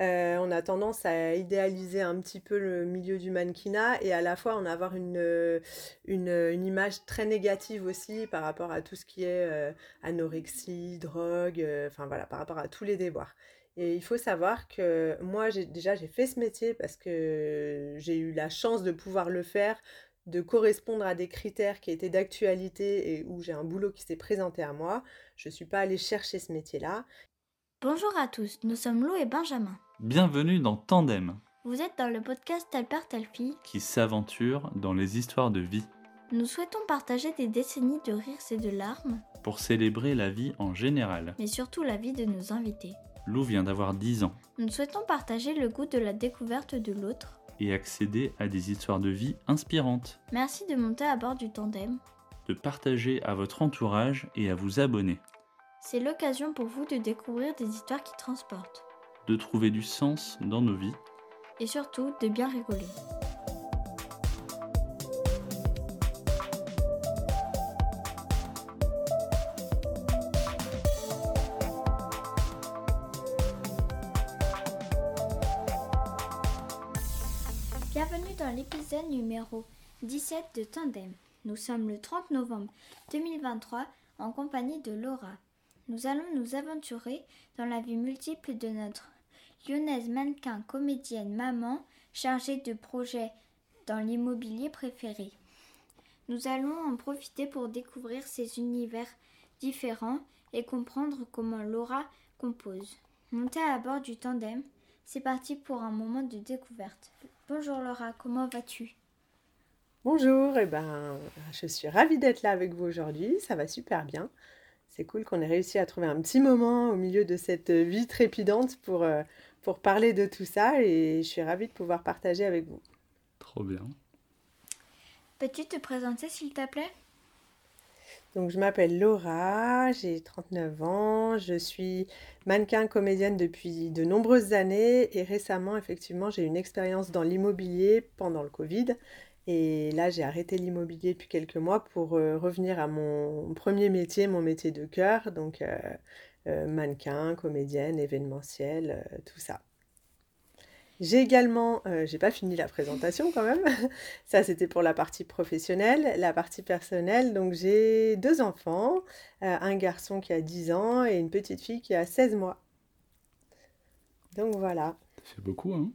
euh, on a tendance à idéaliser un petit peu le milieu du mannequinat et à la fois en avoir une, euh, une, une image très négative aussi par rapport à tout ce qui est euh, anorexie, drogue, enfin voilà, par rapport à tous les déboires. Et il faut savoir que moi, déjà, j'ai fait ce métier parce que j'ai eu la chance de pouvoir le faire, de correspondre à des critères qui étaient d'actualité et où j'ai un boulot qui s'est présenté à moi. Je ne suis pas allée chercher ce métier-là. Bonjour à tous, nous sommes Lou et Benjamin. Bienvenue dans Tandem, Vous êtes dans le podcast Tel père, telle fille. qui s'aventure dans les histoires de vie Nous souhaitons partager des décennies de rires et de larmes, pour célébrer la vie en général. mais surtout la vie de nos invités. Lou vient d'avoir 10 ans Nous souhaitons partager le goût de la découverte de l'autre. et accéder à des histoires de vie inspirantes, Merci de monter à bord du tandem. de partager à votre entourage et à vous abonner, C'est l'occasion pour vous de découvrir des histoires qui transportent. de trouver du sens dans nos vies. Et surtout de bien rigoler. Bienvenue dans l'épisode numéro 17 de Tandem. Nous sommes le 30 novembre 2023 en compagnie de Laura. Nous allons nous aventurer dans la vie multiple de notre lyonnaise mannequin, comédienne, maman, chargée de projets dans l'immobilier préféré. Nous allons en profiter pour découvrir ces univers différents et comprendre comment Laura compose. Montez à bord du tandem, c'est parti pour un moment de découverte. Bonjour Laura, comment vas-tu? Bonjour, et ben, je suis ravie d'être là avec vous aujourd'hui, ça va super bien. C'est cool qu'on ait réussi à trouver un petit moment au milieu de cette vie trépidante pour, euh, pour parler de tout ça et je suis ravie de pouvoir partager avec vous. Trop bien. Peux-tu te présenter s'il te plaît? Donc, je m'appelle Laura, j'ai 39 ans, je suis mannequin comédienne depuis de nombreuses années et récemment, effectivement, j'ai eu une expérience dans l'immobilier pendant le Covid. Et là, j'ai arrêté l'immobilier depuis quelques mois pour euh, revenir à mon premier métier, mon métier de cœur, donc euh, euh, mannequin, comédienne, événementiel, euh, tout ça. J'ai également, euh, j'ai pas fini la présentation quand même, ça c'était pour la partie professionnelle, la partie personnelle, donc j'ai deux enfants, euh, un garçon qui a 10 ans et une petite fille qui a 16 mois. Donc voilà. Ça fait beaucoup, hein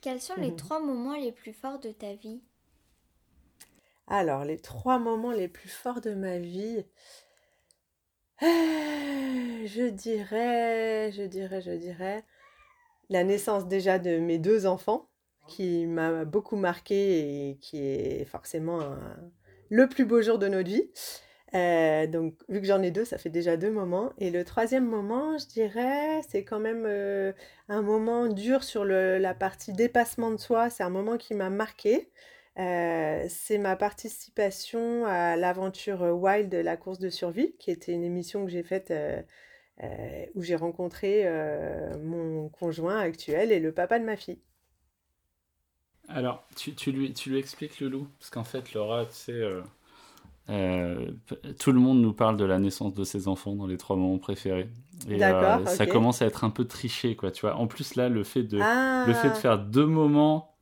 Quels sont les Mhm. trois moments les plus forts de ta vie? Alors, les trois moments les plus forts de ma vie, euh, je dirais, je dirais, je dirais, la naissance déjà de mes deux enfants, qui m'a beaucoup marqué et qui est forcément le plus beau jour de notre vie. Euh, donc, vu que j'en ai deux, ça fait déjà deux moments. Et le troisième moment, je dirais, c'est quand même euh, un moment dur sur la partie dépassement de soi. C'est un moment qui m'a marqué. Euh, c'est ma participation à l'aventure Wild, la course de survie, qui était une émission que j'ai faite euh, euh, où j'ai rencontré euh, mon conjoint actuel et le papa de ma fille. Alors, tu, tu lui, tu lui expliques le loup Parce qu'en fait, Laura, tu sais, euh, euh, tout le monde nous parle de la naissance de ses enfants dans les trois moments préférés. Et D'accord, euh, ça commence à être un peu triché, quoi, tu vois. En plus, là, le fait de, Ah, le fait de faire deux moments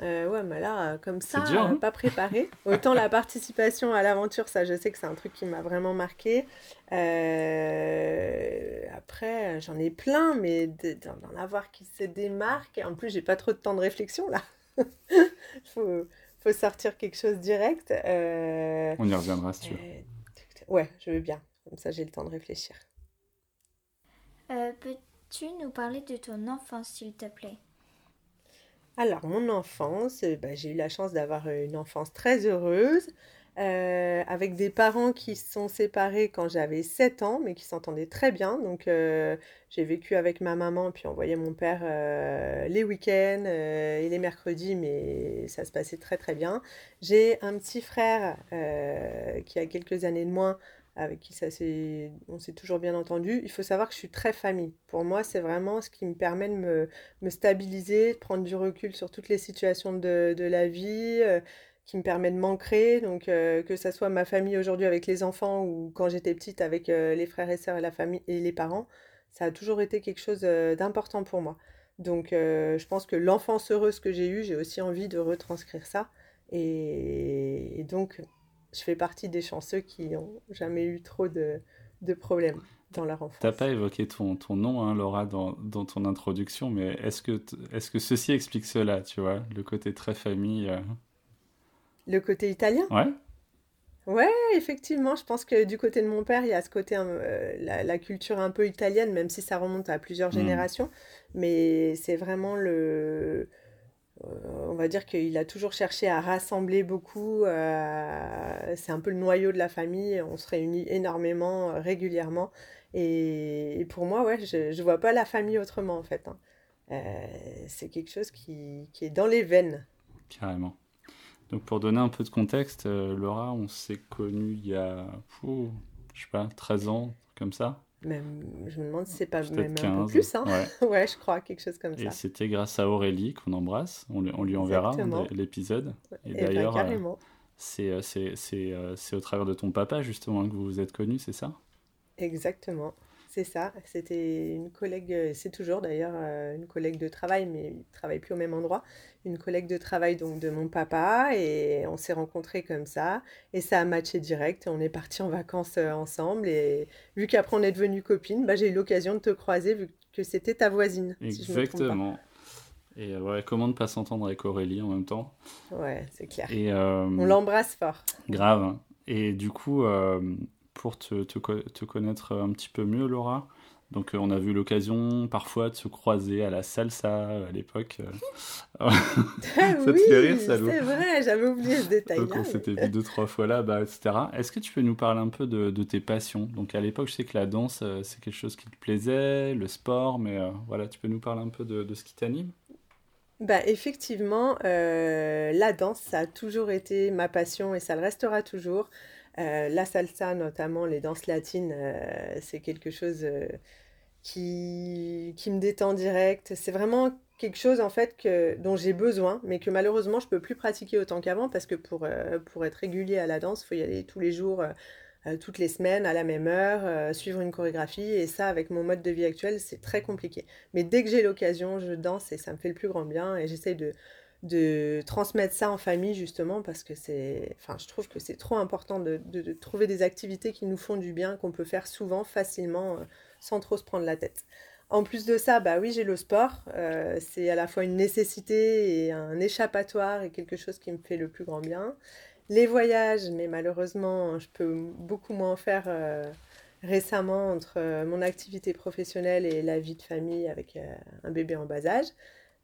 euh, ouais, mais là, comme ça, dur, hein pas préparé. Autant la participation à l'aventure, ça, je sais que c'est un truc qui m'a vraiment marqué. Euh, après, j'en ai plein, mais de- d'en avoir qui se démarquent. Et en plus, j'ai pas trop de temps de réflexion là. faut, faut sortir quelque chose direct. Euh, On y reviendra si tu veux. ouais, je veux bien. Comme ça, j'ai le temps de réfléchir. Euh, Peux-tu nous parler de ton enfance s'il te plaît? Alors, mon enfance, euh, bah, j'ai eu la chance d'avoir une enfance très heureuse, euh, avec des parents qui se sont séparés quand j'avais 7 ans, mais qui s'entendaient très bien. Donc, euh, j'ai vécu avec ma maman, puis on voyait mon père les week-ends et les mercredis, mais ça se passait très très bien. J'ai un petit frère qui a quelques années de moins, avec qui ça on s'est toujours bien entendu. Il faut savoir que je suis très famille. Pour moi, c'est vraiment ce qui me permet de me me stabiliser, de prendre du recul sur toutes les situations de, de la vie, euh, qui me permet de m'ancrer. Donc, euh, que ça soit ma famille aujourd'hui avec les enfants ou quand j'étais petite avec euh, les frères et sœurs et la famille et les parents, Ça a toujours été quelque chose d'important pour moi. Donc, je pense que l'enfance heureuse que j'ai eue, j'ai aussi envie de retranscrire ça. Et, donc, je fais partie des chanceux qui n'ont jamais eu trop de, de problèmes dans leur enfance. T'as pas évoqué ton, ton nom, hein, Laura, dans, dans, ton introduction, mais est-ce que, est-ce que ceci explique cela, tu vois, le côté très famille euh? Le côté italien? Ouais. Ouais, effectivement, je pense que du côté de mon père, il y a ce côté, euh, la, culture un peu italienne, même si ça remonte à plusieurs hmm. générations, mais c'est vraiment le... Euh, on va dire qu'il a toujours cherché à rassembler beaucoup, c'est un peu le noyau de la famille, on se réunit énormément, régulièrement, et, pour moi, ouais, je ne vois pas la famille autrement, en fait. Hein. Euh, c'est quelque chose qui, qui, est dans les veines. Carrément. Donc, pour donner un peu de contexte, euh, Laura, on s'est connus il y a, je sais pas, 13 ans, comme ça même, je me demande si c'est pas même un peu plus. Hein. Ouais. ouais. je crois, quelque chose comme ça. Et c'était grâce à Aurélie qu'on embrasse. On, on lui enverra l'épisode. Et, Et, eh ben, d'ailleurs, euh, c'est au travers de ton papa, justement, que vous vous êtes connus, c'est ça? Exactement, c'est ça. C'était une collègue, euh, c'est toujours d'ailleurs euh, une collègue de travail, mais il travaille plus au même endroit. Une collègue de travail donc de mon papa et on s'est rencontrés comme ça et ça a matché direct. On est parti en vacances euh, ensemble et vu qu'après on est devenus copines, bah, j'ai eu l'occasion de te croiser vu que c'était ta voisine. Exactement. et ouais, comment ne pas s'entendre avec Aurélie en même temps? Ouais, c'est clair. Et, on l'embrasse fort. Grave. Et du coup, pour te, te, connaître un petit peu mieux, Laura. Donc, euh, on a vu l'occasion parfois de se croiser à la salsa euh, à l'époque. Euh. ça oui, te fait rire, C'est vrai, j'avais oublié ce détail. Donc, on s'était vu deux, trois fois là, bah, etc. Est-ce que tu peux nous parler un peu de, de tes passions? Donc, à l'époque, je sais que la danse, c'est quelque chose qui te plaisait, le sport, mais voilà, tu peux nous parler un peu de, de ce qui t'anime? Bah, effectivement, la danse, ça a toujours été ma passion et ça le restera toujours. Euh, la salsa, notamment les danses latines, euh, c'est quelque chose euh, qui, qui me détend direct. C'est vraiment quelque chose en fait que, dont j'ai besoin, mais que malheureusement je peux plus pratiquer autant qu'avant parce que pour, pour être régulier à la danse, il faut y aller tous les jours, toutes les semaines, à la même heure, suivre une chorégraphie. Et ça, avec mon mode de vie actuel, c'est très compliqué. Mais dès que j'ai l'occasion, je danse et ça me fait le plus grand bien. Et j'essaye de, de transmettre ça en famille justement parce que c'est enfin je trouve que c'est trop important de, de, trouver des activités qui nous font du bien qu'on peut faire souvent facilement euh, sans trop se prendre la tête. En plus de ça bah oui j'ai le sport euh, c'est à la fois une nécessité et un échappatoire et quelque chose qui me fait le plus grand bien. Les voyages mais malheureusement je peux beaucoup moins en faire euh, récemment entre mon activité professionnelle et la vie de famille avec un bébé en bas âge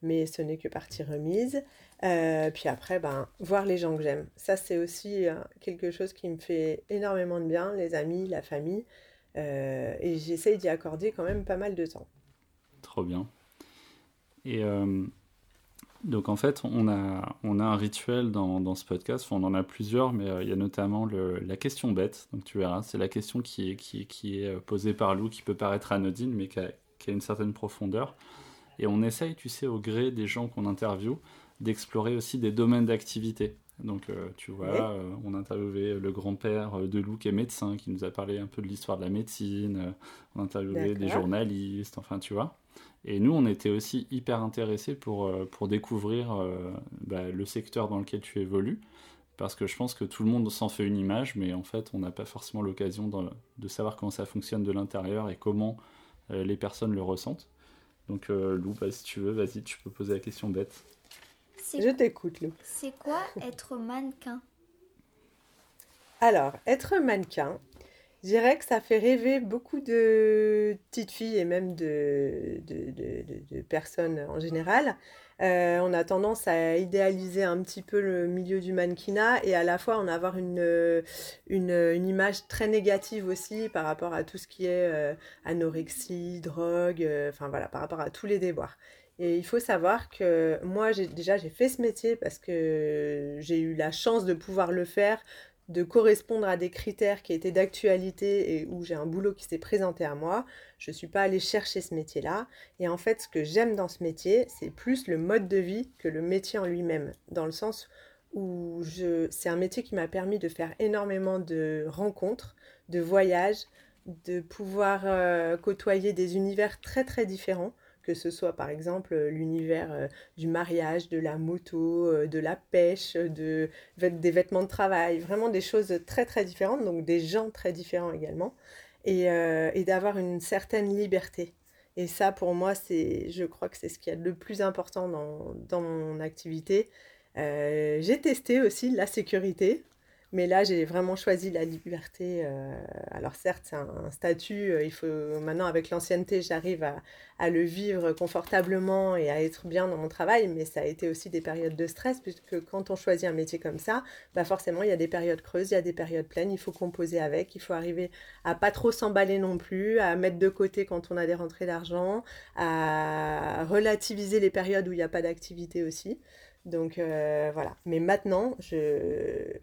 mais ce n'est que partie remise. Euh, puis après, ben, voir les gens que j'aime. Ça, c'est aussi euh, quelque chose qui me fait énormément de bien, les amis, la famille. Euh, et j'essaye d'y accorder quand même pas mal de temps. Trop bien. Et donc, en fait, on a, on a un rituel dans, dans ce podcast. on en a plusieurs, mais il y a notamment le, la question bête. Donc, tu verras, c'est la question qui est, qui est posée par Lou, qui peut paraître anodine, mais qui a, qui a une certaine profondeur. Et on essaye, tu sais, au gré des gens qu'on interviewe, d'explorer aussi des domaines d'activité. Donc, euh, tu vois, euh, on a interviewé le grand-père euh, de Lou qui est médecin, qui nous a parlé un peu de l'histoire de la médecine. on a interviewé des journalistes, enfin, tu vois. Et nous, on était aussi hyper intéressés pour, pour découvrir bah, le secteur dans lequel tu évolues. Parce que je pense que tout le monde s'en fait une image, mais en fait, on n'a pas forcément l'occasion de, de, savoir comment ça fonctionne de l'intérieur et comment les personnes le ressentent. Donc euh, Lou, bah, si tu veux, vas-y, tu peux poser la question bête. Je t'écoute, Lou. C'est quoi être mannequin? Alors, être mannequin, je dirais que ça fait rêver beaucoup de petites filles et même de, de personnes en général. Euh, on a tendance à idéaliser un petit peu le milieu du mannequinat et à la fois en avoir une, euh, une, image très négative aussi par rapport à tout ce qui est euh, anorexie, drogue, enfin voilà, par rapport à tous les déboires. Et il faut savoir que moi, déjà, j'ai fait ce métier parce que j'ai eu la chance de pouvoir le faire de correspondre à des critères qui étaient d'actualité et où j'ai un boulot qui s'est présenté à moi. Je ne suis pas allée chercher ce métier-là. Et en fait, ce que j'aime dans ce métier, c'est plus le mode de vie que le métier en lui-même. Dans le sens où je... c'est un métier qui m'a permis de faire énormément de rencontres, de voyages, de pouvoir côtoyer des univers très très différents que ce soit par exemple l'univers du mariage, de la moto, de la pêche, de, des vêtements de travail, vraiment des choses très très différentes, donc des gens très différents également, et, d'avoir une certaine liberté. Et ça, pour moi, c'est, je crois que c'est ce qui est le plus important dans, dans mon activité. j'ai testé aussi la sécurité, mais là, j'ai vraiment choisi la liberté. Euh, alors certes, c'est un, statut. Euh, il faut maintenant, avec l'ancienneté, j'arrive à, le vivre confortablement et à être bien dans mon travail. Mais ça a été aussi des périodes de stress, puisque quand on choisit un métier comme ça, bah forcément, il y a des périodes creuses, il y a des périodes pleines. Il faut composer avec. Il faut arriver à pas trop s'emballer non plus, à mettre de côté quand on a des rentrées d'argent, à relativiser les périodes où il n'y a pas d'activité aussi. Donc euh, voilà. Mais maintenant,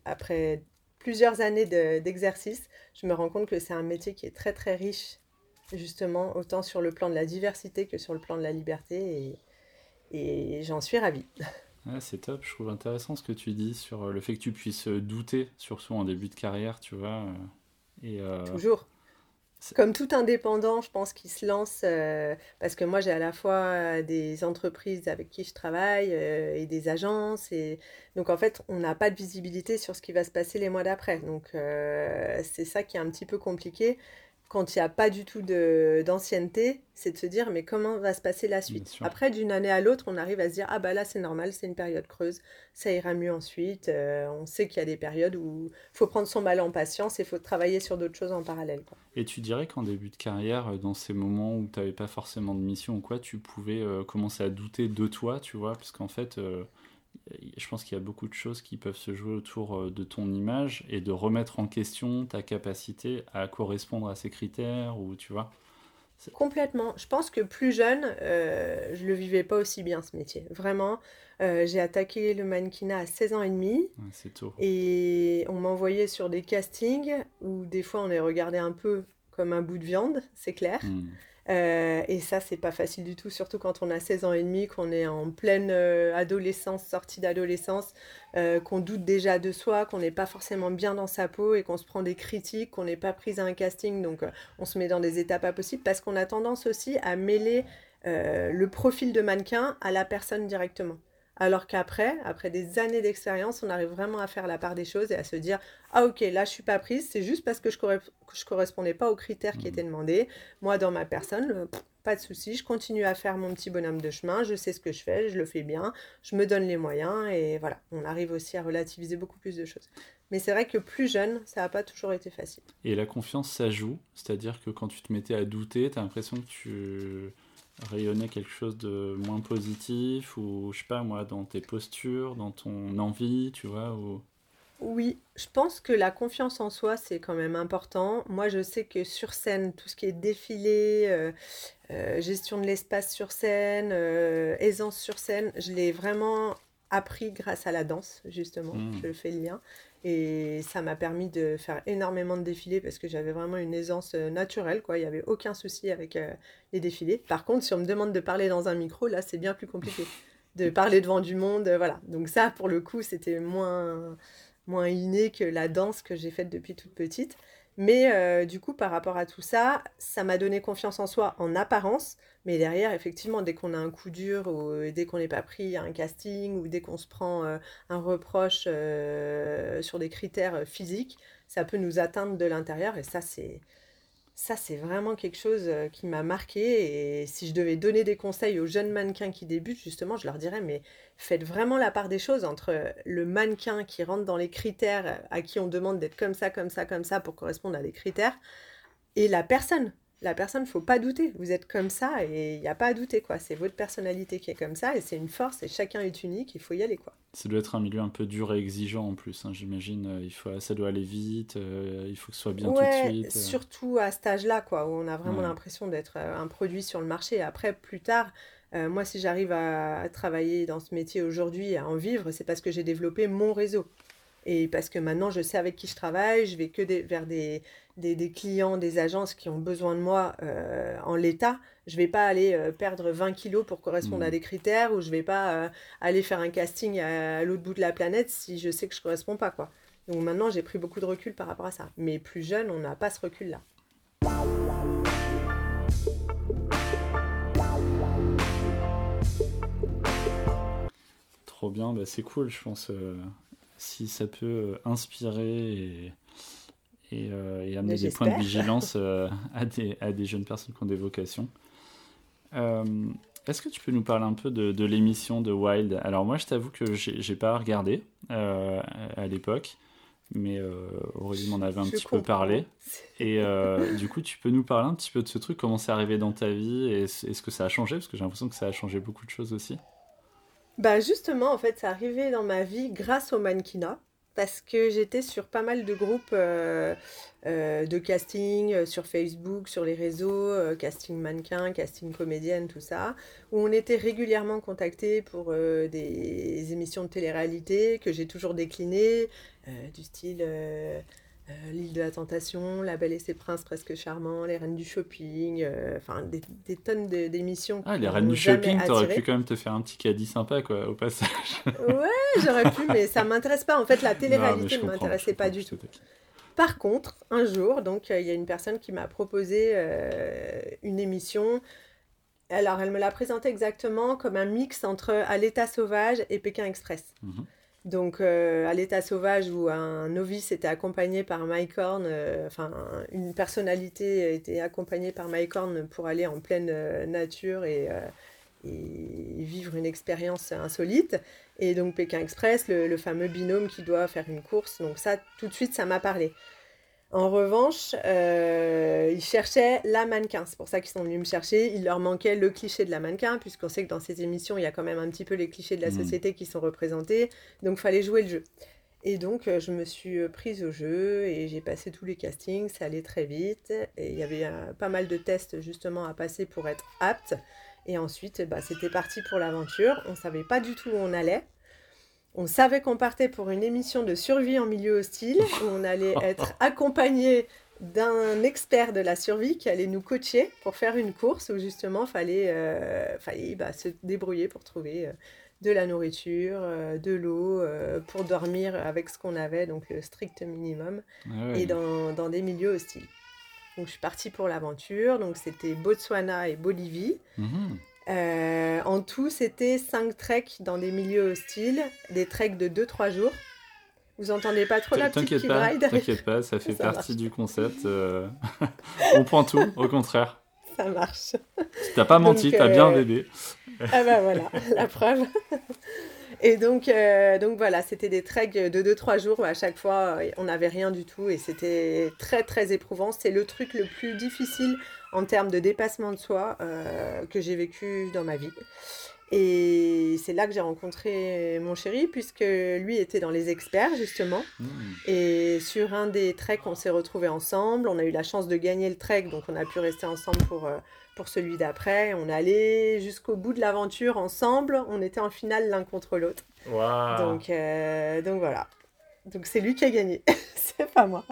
après plusieurs années d'exercice, je me rends compte que c'est un métier qui est très très riche, justement, autant sur le plan de la diversité que sur le plan de la liberté. Et, j'en suis ravie. c'est top, je trouve intéressant ce que tu dis sur le fait que tu puisses douter, surtout en début de carrière, tu vois. Et, euh, Toujours. Comme tout indépendant, je pense qu'il se lance, euh, parce que moi j'ai à la fois euh, des entreprises avec qui je travaille euh, et des agences. Et... Donc en fait, on n'a pas de visibilité sur ce qui va se passer les mois d'après. Donc c'est ça qui est un petit peu compliqué quand il n'y a pas du tout d'ancienneté, c'est de se dire mais comment va se passer la suite? Après, d'une année à l'autre, on arrive à se dire ah bah là c'est normal, c'est une période creuse, ça ira mieux ensuite. Euh, on sait qu'il y a des périodes où il faut prendre son mal en patience et il faut travailler sur d'autres choses en parallèle. Et tu dirais qu'en début de carrière, euh, dans ces moments où tu n'avais pas forcément de mission ou quoi, tu pouvais euh, commencer à douter de toi, tu vois, parce qu'en fait je pense qu'il y a beaucoup de choses qui peuvent se jouer autour euh, de ton image et de remettre en question ta capacité à correspondre à ces critères ou tu vois. Complètement. Je pense que plus jeune, euh, je le vivais pas aussi bien ce métier. Vraiment, euh, j'ai attaqué le mannequinat à 16 ans et demi. c'est tôt. Et on m'envoyait sur des castings où des fois on est regardé un peu comme un bout de viande, c'est clair. Hmm. Euh, et ça, c'est pas facile du tout, surtout quand on a 16 ans et demi, qu'on est en pleine euh, adolescence, sortie d'adolescence, euh, qu'on doute déjà de soi, qu'on n'est pas forcément bien dans sa peau et qu'on se prend des critiques, qu'on n'est pas prise à un casting, donc on se met dans des états pas possibles, parce qu'on a tendance aussi à mêler le profil de mannequin à la personne directement. Alors qu'après, après des années d'expérience, on arrive vraiment à faire la part des choses et à se dire Ah, ok, là je suis pas prise, c'est juste parce que je, ne correspondais pas aux critères qui mmh. étaient demandés. Moi, dans ma personne, euh, pas de souci, je continue à faire mon petit bonhomme de chemin, je sais ce que je fais, je le fais bien, je me donne les moyens et voilà, on arrive aussi à relativiser beaucoup plus de choses. Mais c'est vrai que plus jeune, ça n'a pas toujours été facile. Et la confiance, ça joue, c'est-à-dire que quand tu te mettais à douter, tu as l'impression que tu rayonner quelque chose de moins positif ou je sais pas moi dans tes postures, dans ton envie, tu vois ou... Oui, je pense que la confiance en soi c'est quand même important. Moi je sais que sur scène, tout ce qui est défilé, euh, euh, gestion de l'espace sur scène, euh, aisance sur scène, je l'ai vraiment appris grâce à la danse justement. Mmh. Je fais le lien. Et ça m'a permis de faire énormément de défilés parce que j'avais vraiment une aisance euh, naturelle, quoi. Il n'y avait aucun souci avec euh, les défilés. Par contre, si on me demande de parler dans un micro, là, c'est bien plus compliqué. De parler devant du monde, euh, voilà. Donc ça, pour le coup, c'était moins, moins inné que la danse que j'ai faite depuis toute petite. Mais euh, du coup, par rapport à tout ça, ça m'a donné confiance en soi en apparence. Mais derrière, effectivement, dès qu'on a un coup dur ou euh, dès qu'on n'est pas pris à un casting ou dès qu'on se prend euh, un reproche sur des critères physiques, ça peut nous atteindre de l'intérieur. Et ça, c'est ça, c'est vraiment quelque chose euh, qui m'a marqué. Et si je devais donner des conseils aux jeunes mannequins qui débutent, justement, je leur dirais, mais faites vraiment la part des choses entre le mannequin qui rentre dans les critères à qui on demande d'être comme ça, comme ça, comme ça pour correspondre à des critères, et la personne la personne, faut pas douter. Vous êtes comme ça et il n'y a pas à douter, quoi. C'est votre personnalité qui est comme ça et c'est une force et chacun est unique, il faut y aller, quoi. Ça doit être un milieu un peu dur et exigeant en plus, hein, j'imagine. Euh, il faut, ça doit aller vite, euh, il faut que ce soit bien tout de suite. Euh. Surtout à cet âge-là, quoi, où on a vraiment l'impression d'être un produit sur le marché. Après, plus tard, moi, si j'arrive à, travailler dans ce métier aujourd'hui, à en vivre, c'est parce que j'ai développé mon réseau. Et parce que maintenant, je sais avec qui je travaille, je vais que vers des, des, des, clients, des agences qui ont besoin de moi euh, en l'état, je ne vais pas aller euh, perdre 20 kilos pour correspondre à mmh. des critères ou je ne vais pas euh, aller faire un casting à, l'autre bout de la planète si je sais que je correspond pas quoi. Donc maintenant j'ai pris beaucoup de recul par rapport à ça. Mais plus jeune, on n'a pas ce recul là. Trop bien, bah c'est cool, je pense. si ça peut inspirer et et, et amener des points de vigilance à, des, à des jeunes personnes qui ont des vocations. Est-ce que tu peux nous parler un peu de, de l'émission de Wild? Alors moi, je t'avoue que j'ai pas regardé à l'époque mais euh, Aurélie m'en avait un petit peu parlé. Et euh, du coup, tu peux nous parler un petit peu de ce truc, comment c'est arrivé dans ta vie et est-ce que ça a changé? Parce que j'ai l'impression que ça a changé beaucoup de choses aussi. Bah justement, en fait, c'est arrivé dans ma vie grâce au mannequinat parce que j'étais sur pas mal de groupes euh, euh, de casting euh, sur Facebook, sur les réseaux, casting mannequin, casting comédienne, tout ça, où on était régulièrement contacté pour des émissions de télé-réalité que j'ai toujours déclinées, du style euh, L'île de la Tentation, La Belle et ses princes presque charmants, Les Reines du Shopping, euh, enfin des, des, tonnes d'émissions. Ah, Les Reines du Shopping, t'aurais pu quand même te faire un petit caddie sympa, quoi, au passage. ouais, j'aurais pu, mais ça m'intéresse pas. En fait, la télé-réalité ne m'intéressait pas du tout. Par contre, un jour, donc euh, il y a une personne qui m'a proposé une émission. Alors, elle me l'a présentée exactement comme un mix entre À l'état sauvage et Pékin Express. Mhm. Donc, euh, à l'état sauvage, où un novice était accompagné par Mike Horn, euh, enfin, une personnalité était accompagnée par Mike Horn pour aller en pleine euh, nature et, vivre une expérience insolite. Et donc, Pékin Express, le, fameux binôme qui doit faire une course. Donc, ça, tout de suite, ça m'a parlé. En revanche, euh, ils cherchaient la mannequin. C'est pour ça qu'ils sont venus me chercher. Il leur manquait le cliché de la mannequin, puisqu'on sait que dans ces émissions, il y a quand même un petit peu les clichés de la mm. société qui sont représentés. Donc, il fallait jouer le jeu. Et donc, euh, je me suis euh, prise au jeu et j'ai passé tous les castings. Ça allait très vite. Et il y avait pas mal de tests justement à passer pour être apte. Et ensuite, bah, c'était parti pour l'aventure. On ne savait pas du tout où on allait. On savait qu'on partait pour une émission de survie en milieu hostile, où on allait être accompagné d'un expert de la survie qui allait nous coacher pour faire une course où justement fallait, euh, fallait bah, se débrouiller pour trouver euh, de la nourriture, euh, de l'eau, pour dormir avec ce qu'on avait, donc le strict minimum, ah et dans, dans, des milieux hostiles. Donc je suis partie pour l'aventure, donc c'était Botswana et Bolivie. Mhm. Euh, en tout, c'était 5 treks dans des milieux hostiles, des treks de 2-3 jours. Vous entendez pas trop la petite pas, T'inquiète pas, ça fait partie du concept. Euh... On prend tout, au contraire. Ça marche. T'as pas menti, t'as bien euh, bébé. ah bah voilà, la preuve. Et donc, euh, donc voilà, c'était des treks de 2-3 jours. À chaque fois, on n'avait rien du tout et c'était très très éprouvant. C'est le truc le plus difficile en termes de dépassement de soi euh, que j'ai vécu dans ma vie. Et c'est là que j'ai rencontré mon chéri, puisque lui était dans les experts, justement. Mmh. Et sur un des treks, on s'est retrouvés ensemble. On a eu la chance de gagner le trek, donc on a pu rester ensemble pour, euh, pour celui d'après. On allé jusqu'au bout de l'aventure ensemble. On était en finale l'un contre l'autre. Donc, euh, donc voilà. Donc c'est lui qui a gagné, c'est pas moi.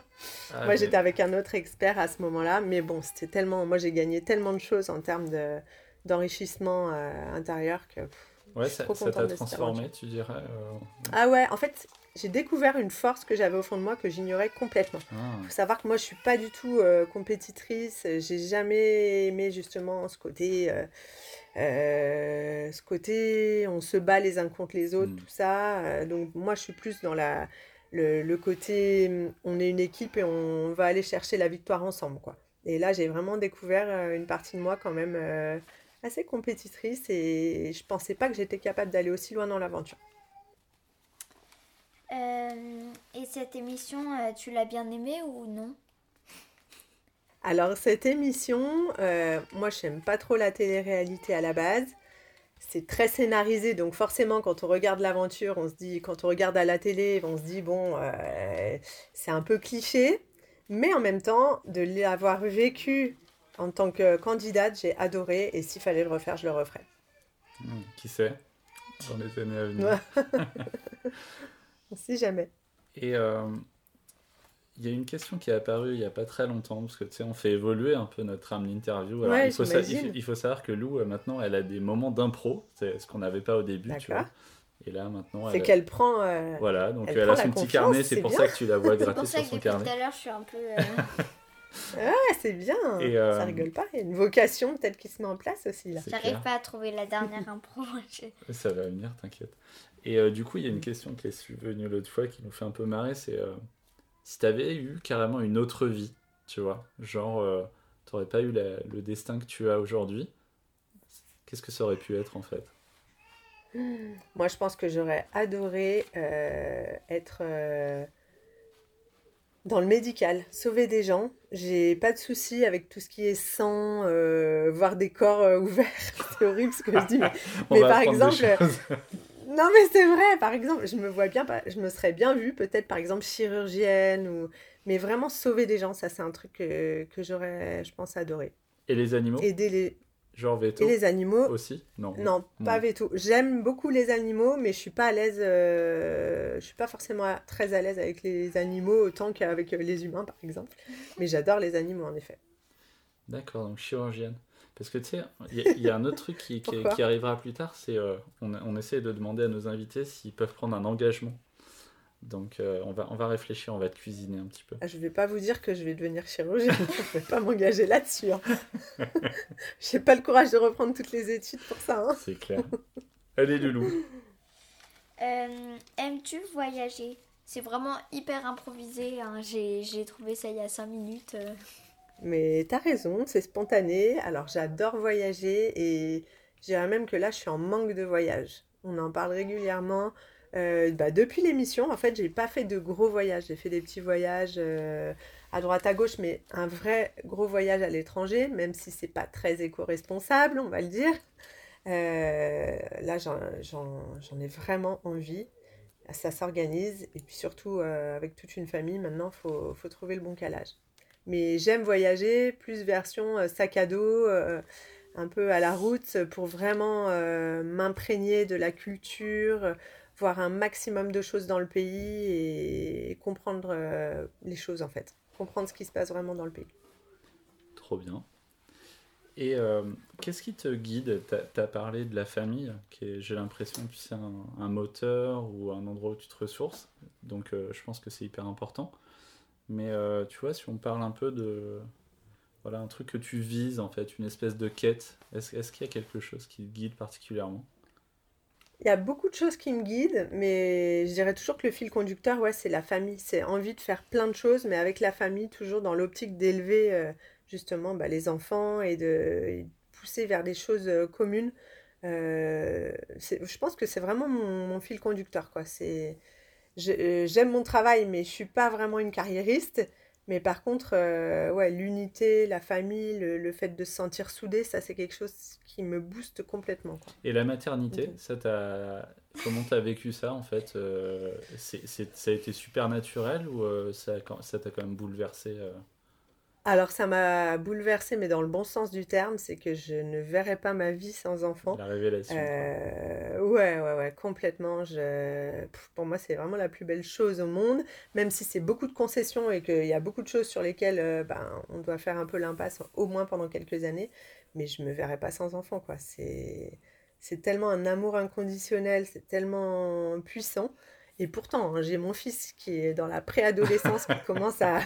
Ah, moi j'étais avec un autre expert à ce moment-là, mais bon, c'était tellement. Moi j'ai gagné tellement de choses en termes de, d'enrichissement euh, intérieur que. ouais, ça, t'a transformé, tu dirais euh, Ah ouais, en fait, j'ai découvert une force que j'avais au fond de moi que j'ignorais complètement. Il ah. faut savoir que moi je suis pas du tout euh, compétitrice, j'ai jamais aimé justement ce côté. ce côté, on se bat les uns contre les autres, hmm. tout ça. donc moi, je suis plus dans la, le, côté mm, on est une équipe et on va aller chercher la victoire ensemble quoi. Et là j'ai vraiment découvert euh, une partie de moi quand même euh, assez compétitrice et je pensais pas que j'étais capable d'aller aussi loin dans l'aventure. Euh, et cette émission, tu l'as bien aimée ou non? Alors cette émission, moi je n'aime pas trop la télé-réalité à la base c'est très scénarisé, donc forcément quand on regarde l'aventure, on se dit, quand on regarde à la télé, on se dit bon, euh, c'est un peu cliché, mais en même temps, de l'avoir vécu en tant que candidate, j'ai adoré, et s'il fallait le refaire, je le referais. Hmm, qui sait, dans les années à venir. si jamais. Et euh, il y a une question qui est apparue il n'y a pas très longtemps, parce que tu sais, on fait évoluer un peu notre âme d'interview. il, faut il, faut savoir que Lou, euh, maintenant, elle a des moments d'impro, c'est ce qu'on n'avait pas au début, tu vois. Et là, maintenant. C'est qu'elle prend. Euh, voilà, donc elle, a son petit carnet, c'est pour ça que tu la vois gratter sur son carnet. Tout à l'heure, je suis un peu. Euh, Ah, c'est bien. Et, Ça euh, rigole pas. Il y a une vocation peut-être qui se met en place aussi là. C'est J'arrive pas à trouver la dernière impro. Je- Ça va venir, t'inquiète. Et euh, du coup, il y a une question qui est venue l'autre fois qui nous fait un peu marrer, c'est euh, si t'avais eu carrément une autre vie, tu vois, genre euh, t'aurais pas eu la- le destin que tu as aujourd'hui, qu'est-ce que ça aurait pu être en fait? Moi, je pense que j'aurais adoré euh, être euh, dans le médical, sauver des gens. J'ai pas de souci avec tout ce qui est sang, euh, voir des corps ouverts. C'est horrible ce que je dis, mais par exemple. Non, mais c'est vrai, par exemple, je me vois bien, je me serais bien vue, peut-être par exemple chirurgienne, ou... mais vraiment sauver des gens, ça c'est un truc que, que j'aurais, je pense, adoré. Et les animaux? Aider les... Genre veto Et les animaux, aussi? Non. non, pas Non. veto. J'aime beaucoup les animaux, mais je suis pas à l'aise, euh, je suis pas forcément à- très à l'aise avec les animaux autant qu'avec les humains, par exemple. Mais j'adore les animaux, en effet. D'accord, donc chirurgienne. Parce que tu sais, il y, a- il y a un autre truc qui, qui- Pourquoi qui arrivera plus tard, c'est euh, on, on essaie de demander à nos invités s'ils peuvent prendre un engagement. Donc euh, on, va, on va réfléchir, on va te cuisiner un petit peu. Ah, Je vais pas vous dire que je vais devenir chirurgienne, je vais pas m'engager là-dessus. hein. J'ai pas le courage de reprendre toutes les études pour ça. hein. C'est clair. Allez, Loulou. Euh, Aimes-tu voyager? C'est vraiment hyper improvisé. hein. J'ai j'ai trouvé ça il y a 5 minutes. Mais t'as raison, c'est spontané. Alors j'adore voyager et je dirais même que là je suis en manque de voyage. On en parle régulièrement. Euh, bah, depuis l'émission, en fait, j'ai pas fait de gros voyages. J'ai fait des petits voyages euh, à droite à gauche, mais un vrai gros voyage à l'étranger, même si c'est pas très éco-responsable, on va le dire. Euh, là, j'en, ai vraiment envie. Ça s'organise et puis surtout avec toute une famille, maintenant, faut, faut trouver le bon calage. Mais j'aime voyager, plus version euh, sac à dos, euh, un peu à la route, pour vraiment euh, m'imprégner de la culture, voir un maximum de choses dans le pays et comprendre les choses en fait. Comprendre ce qui se passe vraiment dans le pays. Trop bien. Et qu'est-ce qui te guide? Tu as, parlé de la famille, qui j'ai l'impression, tu sais, un, moteur ou un endroit où tu te ressources. Donc je pense que c'est hyper important. Mais euh, tu vois, si on parle un peu de... Voilà, un truc que tu vises, en fait, une espèce de quête, est-ce, est-ce qu'il y a quelque chose qui te guide particulièrement? Il y a beaucoup de choses qui me guident, mais je dirais toujours que le fil conducteur, ouais, c'est la famille. C'est envie de faire plein de choses, mais avec la famille, toujours dans l'optique d'élever euh, justement bah, les enfants et de, pousser vers des choses euh, communes. Je pense que c'est vraiment mon, mon fil conducteur, quoi. C'est, j'aime mon travail, mais je suis pas vraiment une carriériste. Mais par contre, euh, ouais, l'unité, la famille, le, le fait de se sentir soudé, ça, c'est quelque chose qui me booste complètement, quoi. Et la maternité, Mhm. ça t'a... comment t'as vécu ça, en fait Euh, c'est, c'est- Ça a été super naturel ou euh, ça, ça t'a quand même bouleversé euh? Alors ça m'a bouleversée, mais dans le bon sens du terme, c'est que je ne verrais pas ma vie sans enfant. La révélation. Euh, ouais, ouais, ouais, complètement. Je... Pour moi, c'est vraiment la plus belle chose au monde, même si c'est beaucoup de concessions et qu'il y a beaucoup de choses sur lesquelles euh, ben, on doit faire un peu l'impasse, au moins pendant quelques années, mais je me verrais pas sans enfant, quoi. C'est... C'est tellement un amour inconditionnel, c'est tellement puissant. Et pourtant, hein, j'ai mon fils qui est dans la préadolescence, qui commence à,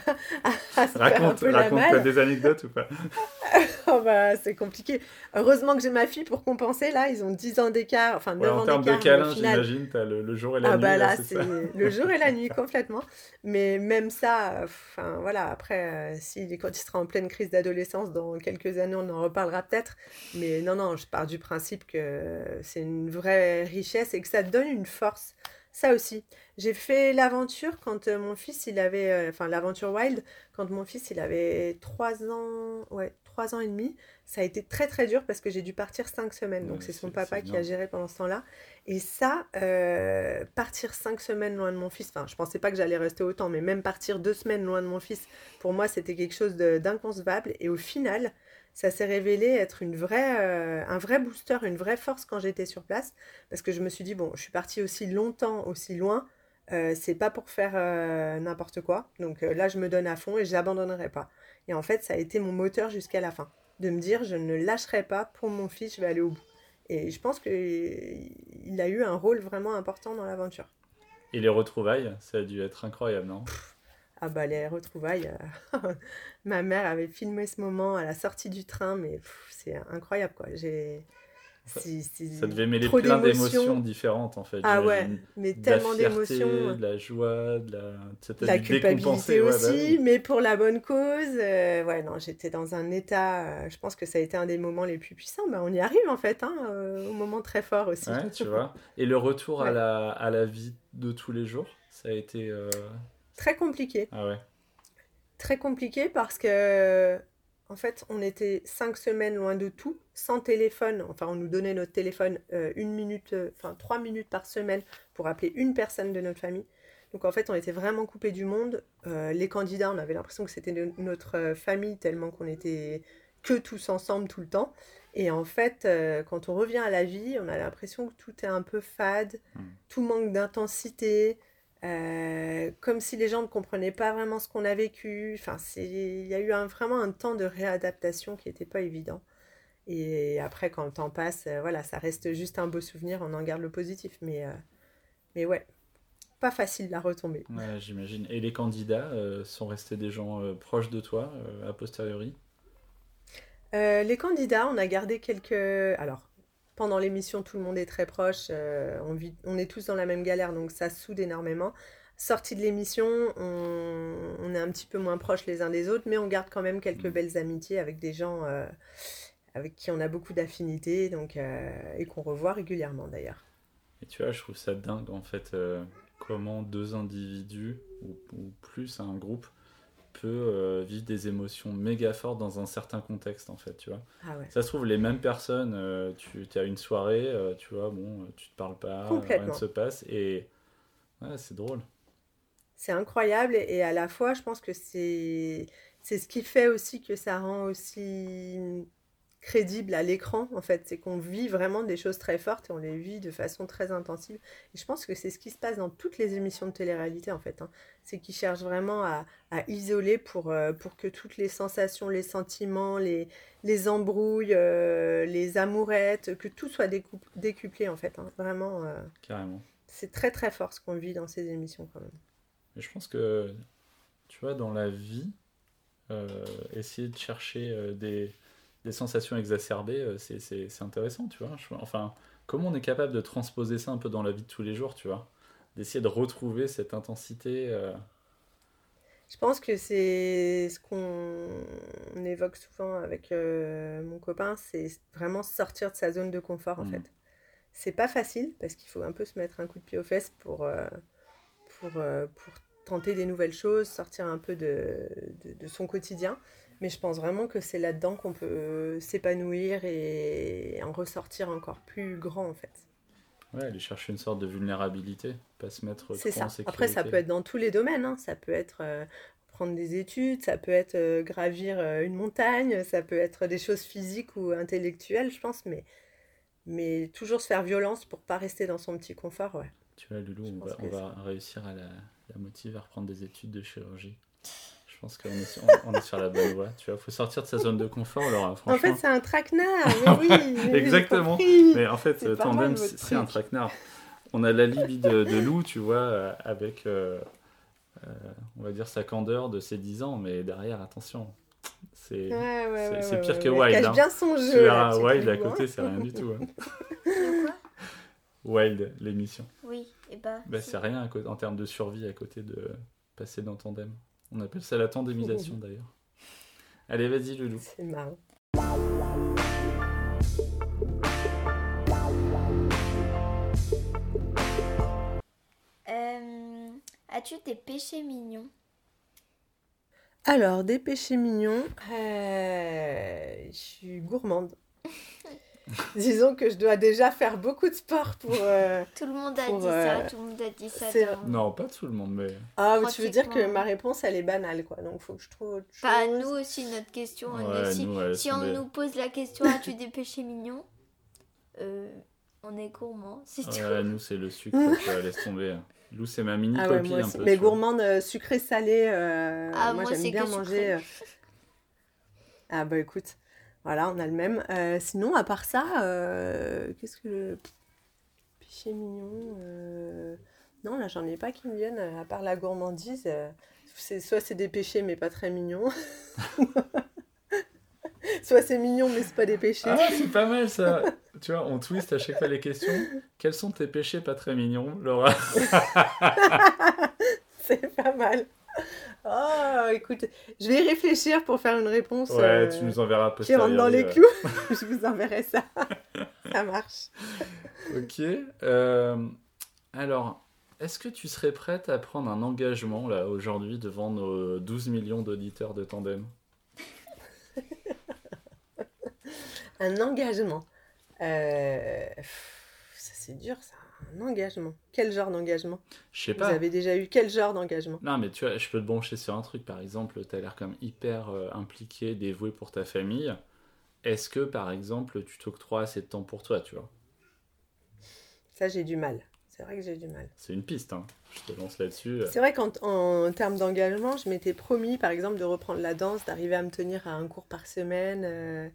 à, à se faire un Raconte, peu la raconte malle. t'as des anecdotes ou pas Oh bah, c'est compliqué. Heureusement que j'ai ma fille pour compenser. Là, ils ont 10 ans d'écart, enfin 9 Ouais, en ans termes d'écart. de mais au câlin, j'imagine, t'as le, le jour et la Ah nuit. bah là, c'est le jour et la nuit complètement. Mais même ça, enfin voilà, après, euh, si, quand il sera en pleine crise d'adolescence, dans quelques années, on en reparlera peut-être. Mais non, non, je pars du principe que c'est une vraie richesse et que ça donne une force. Ça aussi. J'ai fait l'aventure quand euh, mon fils, il avait, euh, enfin l'aventure wild, quand mon fils, il avait 3 ans, ouais, 3 ans et demi. Ça a été très très dur parce que j'ai dû partir 5 semaines. Donc Ouais, c'est son c'est- papa c'est qui a énorme. géré pendant ce temps-là. Et ça, euh, partir 5 semaines loin de mon fils, enfin je pensais pas que j'allais rester autant, mais même partir 2 semaines loin de mon fils, pour moi c'était quelque chose de- d'inconcevable. Et au final, ça s'est révélé être une vraie, euh, un vrai booster, une vraie force quand j'étais sur place. Parce que je me suis dit, bon, je suis partie aussi longtemps, aussi loin. euh, c'est pas pour faire euh, n'importe quoi. Donc là, je me donne à fond et j'abandonnerai pas. Et en fait, ça a été mon moteur jusqu'à la fin. De me dire, je ne lâcherai pas pour mon fils, je vais aller au bout. Et je pense qu'il a eu un rôle vraiment important dans l'aventure. Et les retrouvailles, ça a dû être incroyable, non? Ah bah les retrouvailles, euh, ma mère avait filmé ce moment à la sortie du train, mais c'est incroyable quoi. J'ai ça devait mêler plein d'émotions différentes en fait. Ah ouais, mais tellement d'émotions. De la joie, de la, la culpabilité aussi, bah mais pour la bonne cause. Euh, ouais, non, j'étais dans un état, euh, je pense que ça a été un des moments les plus puissants. Bah, on y arrive en fait, hein, euh, au moment très fort aussi. Ouais, tu vois. Et le retour à, la, à la vie de tous les jours, ça a été. Très compliqué. Ah ouais. Très compliqué parce que en fait, on était cinq semaines loin de tout, sans téléphone. Enfin, on nous donnait notre téléphone euh, une minute, euh, enfin trois minutes par semaine pour appeler une personne de notre famille. Donc en fait, on était vraiment coupé du monde. Euh, les candidats, on avait l'impression que c'était notre famille tellement qu'on était que tous ensemble tout le temps. Et en fait, quand on revient à la vie, on a l'impression que tout est un peu fade, hmm. tout manque d'intensité. Euh, comme si les gens ne comprenaient pas vraiment ce qu'on a vécu. Enfin, il y a eu vraiment un temps de réadaptation qui n'était pas évident. Et après, quand le temps passe, euh, voilà, ça reste juste un beau souvenir, on en garde le positif. Mais, euh, mais ouais, pas facile à retomber. Ouais, j'imagine. Et les candidats sont restés des gens proches de toi, a posteriori? Les candidats, on a gardé quelques... Alors, pendant l'émission, tout le monde est très proche. Euh, on, vit, on est tous dans la même galère, donc ça soude énormément. Sortie de l'émission, on, est un petit peu moins proches les uns des autres, mais on garde quand même quelques belles amitiés avec des gens euh, avec qui on a beaucoup d'affinités donc, euh, et qu'on revoit régulièrement d'ailleurs. Et tu vois, je trouve ça dingue en fait, comment deux individus ou, ou plus un groupe peut euh, vivre des émotions méga fortes dans un certain contexte, en fait, tu vois. Ah Ça se trouve, les mêmes personnes, euh, tu as une soirée, euh, tu vois, bon, tu te parles pas, rien ne se passe, et ouais, c'est drôle. C'est incroyable, et à la fois, je pense que c'est c'est ce qui fait aussi que ça rend aussi crédible à l'écran, en fait. C'est qu'on vit vraiment des choses très fortes et on les vit de façon très intensive. Et je pense que c'est ce qui se passe dans toutes les émissions de télé-réalité, en fait. Hein. C'est qu'ils cherchent vraiment à, isoler pour, euh, pour que toutes les sensations, les sentiments, les, les embrouilles, euh, les amourettes, que tout soit décuplé, en fait. Hein. Vraiment. Euh, Carrément. C'est très, très fort ce qu'on vit dans ces émissions, quand même. Et je pense que, tu vois, dans la vie, essayer de chercher des des sensations exacerbées, euh, c'est intéressant, tu vois. Enfin, comment on est capable de transposer ça un peu dans la vie de tous les jours, tu vois D'essayer de retrouver cette intensité. Euh. Je pense que c'est ce qu'on évoque souvent avec euh, mon copain, c'est vraiment sortir de sa zone de confort, en mmh. fait. C'est pas facile, parce qu'il faut un peu se mettre un coup de pied aux fesses pour, pour, pour tenter des nouvelles choses, sortir un peu de, de, de son quotidien. Mais je pense vraiment que c'est là-dedans qu'on peut euh, s'épanouir et en ressortir encore plus grand en fait. Ouais, aller chercher une sorte de vulnérabilité, pas se mettre C'est ça. Après, ça peut être dans tous les domaines. Hein. Ça peut être euh, prendre des études, ça peut être euh, gravir une montagne, ça peut être des choses physiques ou intellectuelles, je pense. Mais, mais toujours se faire violence pour pas rester dans son petit confort, ouais. Tu vois, Loulou, on va, on va réussir à la, la motiver à reprendre des études de chirurgie. Je pense qu'on est, sur, on est sur la bonne voie. Tu vois, faut sortir de sa zone de confort. Alors, franchement... En fait, c'est un traquenard. Mais oui, Exactement. Mais en fait, Tandem, c'est un traquenard. On a la libye de, de Lou, tu vois, euh, avec, euh, euh, on va dire, sa candeur de ses 10 ans. Mais derrière, attention, c'est ouais, ouais, c'est pire que Wild. Il hein. bien son jeu. Là, Wild à côté, c'est rien du tout. Hein. Wild, l'émission. Oui, et bah. bah c'est rien en termes de survie à côté de passer dans Tandem. On appelle ça la tandémisation d'ailleurs. Allez, vas-y, Loulou. C'est marrant. Euh, as-tu des péchés mignons? Alors, des péchés mignons, euh, je suis gourmande. Disons que je dois déjà faire beaucoup de sport pour. Euh, tout le monde a dit ça, euh, tout le monde a dit ça. Non, pas tout le monde, mais. Ah, tu veux dire que ma réponse elle est banale, quoi. Donc faut que je trouve autre chose. Bah, nous aussi, notre question. si, on nous pose la question as-tu des péchés mignons? Euh, On est gourmand, c'est ouais, nous, c'est le sucre, laisse tomber. Lou, c'est ma mini ah copie un peu. Mais gourmande sucré-salé, ah, moi, j'aime bien manger. Ah, bah écoute. Voilà, on a le même. Euh, sinon, à part ça, euh, qu'est-ce que le péché mignon euh, Non, là, j'en ai pas qui me viennent, à part la gourmandise. c'est soit c'est des péchés mais pas très mignons. soit c'est mignon mais c'est pas des péchés. Ah, c'est pas mal ça. tu vois, on twist à chaque fois les questions. Quels sont tes péchés pas très mignons, Laura? C'est pas mal. Oh, écoute, je vais y réfléchir pour faire une réponse. Ouais, euh, tu nous enverras qui rentre dans les ouais. clous. je vous enverrai ça. ça marche. Ok. euh, alors, est-ce que tu serais prête à prendre un engagement là aujourd'hui devant nos 12 millions d'auditeurs de Tandem? Un engagement? Euh, pff, Ça, c'est dur, ça. Un engagement. Quel genre d'engagement Je sais Vous pas. avez déjà eu quel genre d'engagement Non, mais tu vois, je peux te brancher sur un truc. Par exemple, tu as l'air comme hyper euh, impliqué, dévoué pour ta famille. Est-ce que, par exemple, tu t'octroies assez de temps pour toi, tu vois? Ça, j'ai du mal. C'est vrai que j'ai du mal. C'est une piste, hein. Je te lance là-dessus. C'est vrai qu'en en termes d'engagement, je m'étais promis, par exemple, de reprendre la danse, d'arriver à me tenir à un cours par semaine. euh,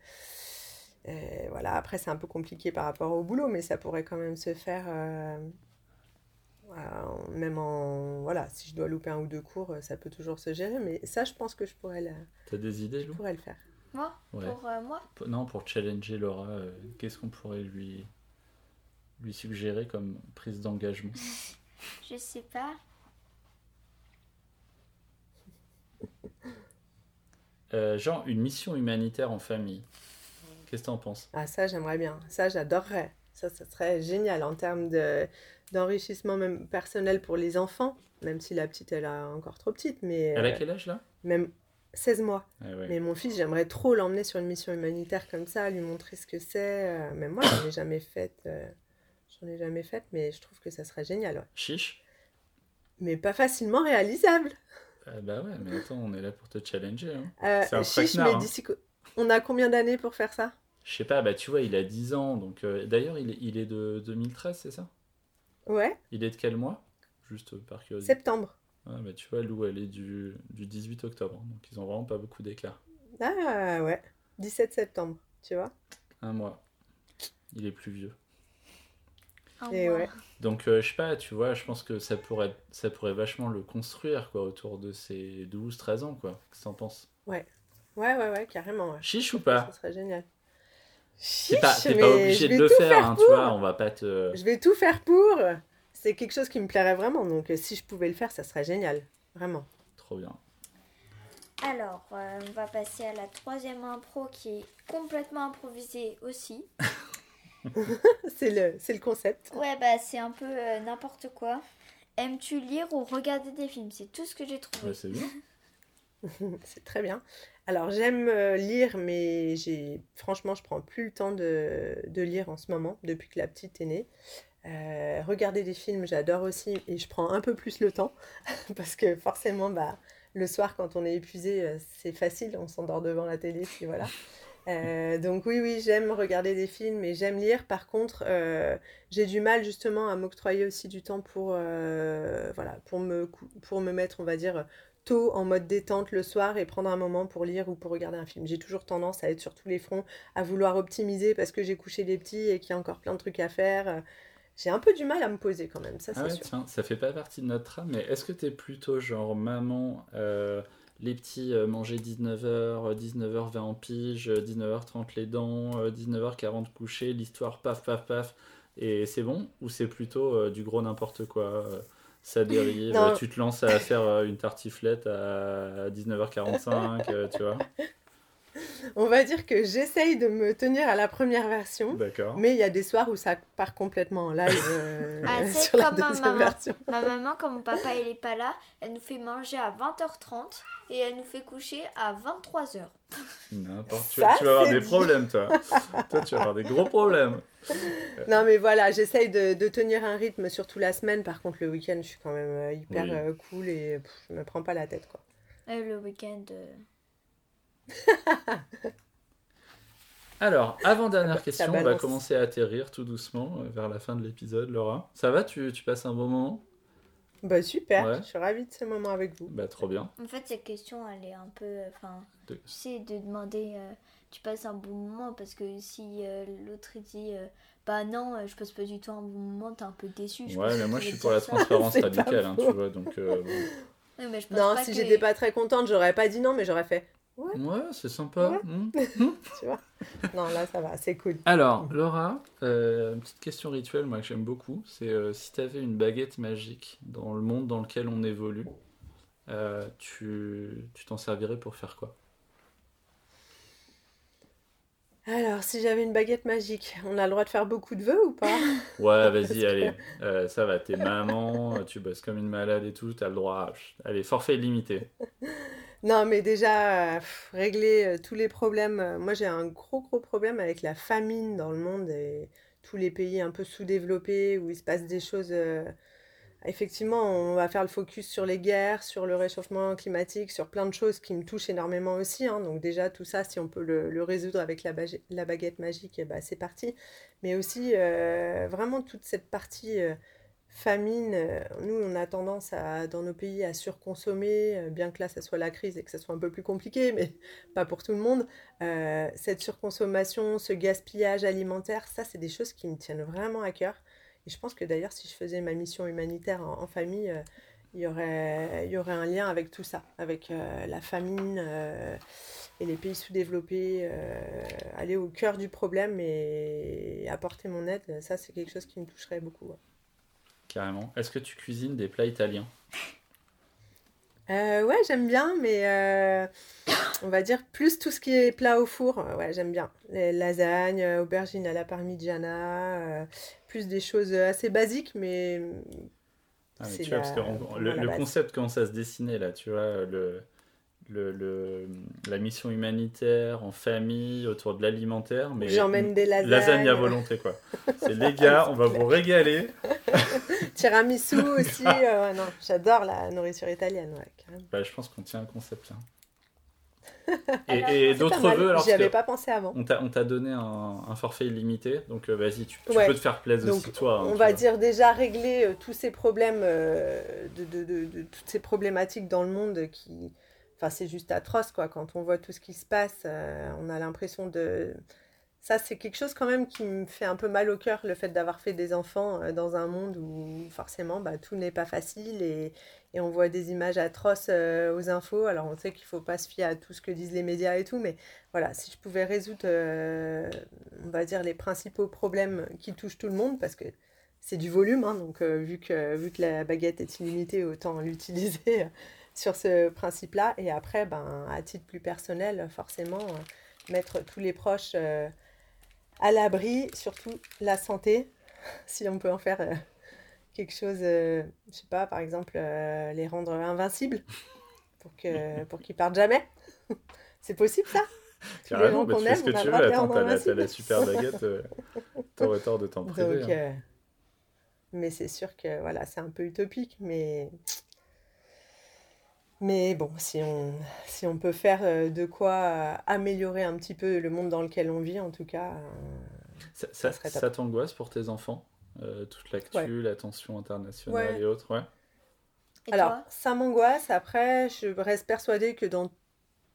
euh, voilà, après, c'est un peu compliqué par rapport au boulot, mais ça pourrait quand même se faire. euh, en- même en. Voilà, si je dois louper un ou deux cours, euh, ça peut toujours se gérer, mais ça, je pense que je pourrais le, T'as des idées, je Lou? pourrais le faire. Moi? Ouais. Pour euh, moi? P- Non, pour challenger Laura, euh, qu'est-ce qu'on pourrait lui, lui suggérer comme prise d'engagement? Je sais pas. Euh, Genre une mission humanitaire en famille. Qu'est-ce que t'en penses? Ah, ça, j'aimerais bien. Ça, j'adorerais. Ça, ça serait génial en termes de, d'enrichissement même personnel pour les enfants, même si la petite, elle est encore trop petite, mais Elle a euh, quel âge là? même 16 mois. Ah ouais. Mais mon fils, j'aimerais trop l'emmener sur une mission humanitaire comme ça, lui montrer ce que c'est. euh, Même moi, j'en ai jamais faite. euh, J'en ai jamais faite, mais je trouve que ça serait génial. ouais. Chiche? Mais pas facilement réalisable. Ah Bah ouais, mais attends, on est là pour te challenger. Hein. Euh, C'est un chiche, mais hein. d'ici. On a combien d'années pour faire ça? Je sais pas, bah tu vois, il a 10 ans, donc... euh, D'ailleurs, il, est- il est de 2013, c'est ça? Ouais, Il est de quel mois? Juste par curiosité. septembre. Ah bah tu vois, Lou, elle est du, du 18 octobre, donc ils ont vraiment pas beaucoup d'écart. Ah ouais, 17 septembre, tu vois? Un mois. Il est plus vieux. Un Et mois. ouais. Donc, euh, je sais pas, tu vois, je pense que ça pourrait, ça pourrait vachement le construire, quoi, autour de ses 12-13 ans, quoi. Qu'est-ce que t'en penses? Ouais, ouais, ouais, carrément. Ouais. Chiche ou Ça pas? serait génial. T'es pas, Chiche, t'es pas obligé je de vais le tout faire, hein, tu pour. vois, on va pas te... Je vais tout faire pour. C'est quelque chose qui me plairait vraiment. Donc, euh, si je pouvais le faire, ça serait génial. Vraiment. Trop bien. Alors, euh, on va passer à la troisième impro qui est complètement improvisée aussi. C'est le, c'est le concept. Ouais, bah c'est un peu euh, n'importe quoi. Aimes-tu lire ou regarder des films? C'est tout ce que j'ai trouvé. Ouais, c'est bien. C'est très bien. Alors, j'aime euh, lire, mais j'ai franchement, je prends plus le temps de, de lire en ce moment, depuis que la petite est née. Euh, regarder des films, j'adore aussi, et je prends un peu plus le temps, parce que forcément, bah, le soir, quand on est épuisé, euh, c'est facile, on s'endort devant la télé, puis voilà. Donc oui, oui, j'aime regarder des films et j'aime lire. Par contre, j'ai du mal justement à m'octroyer aussi du temps pour, voilà, pour me, pour me mettre, on va dire, tôt en mode détente le soir et prendre un moment pour lire ou pour regarder un film. J'ai toujours tendance à être sur tous les fronts, à vouloir optimiser parce que j'ai couché les petits et qu'il y a encore plein de trucs à faire. J'ai un peu du mal à me poser quand même, ça c'est Ah ouais, sûr. tiens, ça fait pas partie de notre trame, mais est-ce que t'es plutôt genre maman, euh, les petits euh, manger 19h, 19h20 en pige, euh, 19h30 les dents, euh, 19h40 coucher, l'histoire paf paf paf, et c'est bon? Ou c'est plutôt euh, du gros n'importe quoi euh, ça dérive, Non. tu te lances à faire euh, une tartiflette à 19h45, euh, tu vois On va dire que j'essaye de me tenir à la première version. D'accord. Mais il y a des soirs où ça part complètement en live euh, Ah, c'est sur la comme ma maman. version. Ma maman, quand mon papa il est pas là, elle nous fait manger à 20h30 et elle nous fait coucher à 23h. N'importe tu, vas avoir des dit. problèmes, toi. toi, tu vas avoir des gros problèmes. Non mais voilà, j'essaye de, de tenir un rythme surtout la semaine. Par contre, le week-end, je suis quand même euh, hyper Oui. euh, cool et pff, je me prends pas la tête quoi. Euh, le week-end. euh, Alors, avant-dernière question, on va commencer à atterrir tout doucement euh, vers la fin de l'épisode, Laura. Ça va tu, tu passes un bon moment? Bah super, Ouais. je suis ravie de ce moment avec vous. Bah, trop bien. En fait, cette question, elle est un peu. euh, Enfin, De- tu sais, de demander. euh, tu passes un bon moment parce que si euh, l'autre dit. euh, bah non, je passe pas du tout un bon moment, t'es un peu déçu. je Ouais, mais moi, je suis pour la transparence radicale, hein, tu vois, donc... euh, bon. mais je pense Non, pas si que- j'étais pas très contente, j'aurais pas dit non, mais j'aurais fait. Ouais, c'est sympa. Ouais. Hmm. Tu vois Non, là, ça va, c'est cool. Alors, Laura, euh, une petite question rituelle, moi que j'aime beaucoup, c'est euh, si tu avais une baguette magique dans le monde dans lequel on évolue, euh, tu tu t'en servirais pour faire quoi? Alors, si j'avais une baguette magique, on a le droit de faire beaucoup de vœux ou pas? Ouais, vas-y, que- allez, Euh, ça va, t'es maman, tu bosses comme une malade et tout, t'as le droit. à- Allez, forfait limité. Non, mais déjà, euh, régler euh, tous les problèmes. euh, moi, j'ai un gros, gros problème avec la famine dans le monde et tous les pays un peu sous-développés où il se passe des choses. Effectivement, on va faire le focus sur les guerres, sur le réchauffement climatique, sur plein de choses qui me touchent énormément aussi. hein. Donc déjà, tout ça, si on peut le, résoudre avec la, baguette magique, eh ben, c'est parti. Mais aussi, vraiment, toute cette partie famine, euh, nous, on a tendance à, dans nos pays à surconsommer, euh, bien que là, ça soit la crise et que ça soit un peu plus compliqué, mais pas pour tout le monde. Euh, cette surconsommation, ce gaspillage alimentaire, ça, c'est des choses qui me tiennent vraiment à cœur. Et je pense que d'ailleurs, si je faisais ma mission humanitaire en, famille, il y aurait, y aurait un lien avec tout ça, avec la famine et les pays sous-développés, aller au cœur du problème et apporter mon aide. Ça, c'est quelque chose qui me toucherait beaucoup. Carrément. Est-ce que tu cuisines des plats italiens? Euh, ouais, j'aime bien, mais euh, on va dire plus tout ce qui est plat au four. euh, Ouais, j'aime bien. Les lasagnes, aubergines à la parmigiana, euh, plus des choses assez basiques, mais Ah, mais tu vois, la- parce que on- le, concept commence à se dessiner là, tu vois, le, le, le- la mission humanitaire en famille autour de l'alimentaire, mais J'emmène des lasagnes, lasagne à volonté quoi. C'est les gars, on va vous régaler. tiramisu aussi. euh, non, j'adore la nourriture italienne, ouais. Bah, je pense qu'on tient un concept là. Et, d'autres vœux, alors J'y avais pas pensé avant. on t'a on t'a donné un, un forfait illimité, donc euh, vas-y, tu, tu Ouais. peux te faire plaisir aussi toi. hein, On va vois. dire déjà régler euh, tous ces problèmes, euh, de, de- de- de- toutes ces problématiques dans le monde qui... C'est juste atroce, quoi. Quand on voit tout ce qui se passe, euh, on a l'impression de... Ça, c'est quelque chose quand même qui me fait un peu mal au cœur, le fait d'avoir fait des enfants euh, dans un monde où forcément bah, tout n'est pas facile et, on voit des images atroces euh, aux infos. Alors on sait qu'il faut pas se fier à tout ce que disent les médias et tout, mais voilà, si je pouvais résoudre, on va dire, les principaux problèmes qui touchent tout le monde, parce que c'est du volume, hein, donc vu que, vu que la baguette est illimitée, autant l'utiliser sur ce principe-là. Et après, ben, à titre plus personnel, forcément, euh, mettre tous les proches euh, à l'abri, surtout la santé, si on peut en faire euh, quelque chose, je sais pas, par exemple, les rendre invincibles pour que, pour qu'ils partent jamais. c'est possible ça? Carrément, bah, qu'on tu fais aime, ce que tu veux. Attends, t'as la, la super baguette, euh, t'aurais tort de t'en priver. Donc, hein. euh, mais c'est sûr que voilà, c'est un peu utopique, mais mais bon, si on si on peut faire euh, de quoi euh, améliorer un petit peu le monde dans lequel on vit, en tout cas, euh, Ça, t'angoisse pour tes enfants Euh, Toute l'actu, Ouais. la tension internationale Ouais. et autres, ouais. Et Alors, ça m'angoisse. Après, je reste persuadée que dans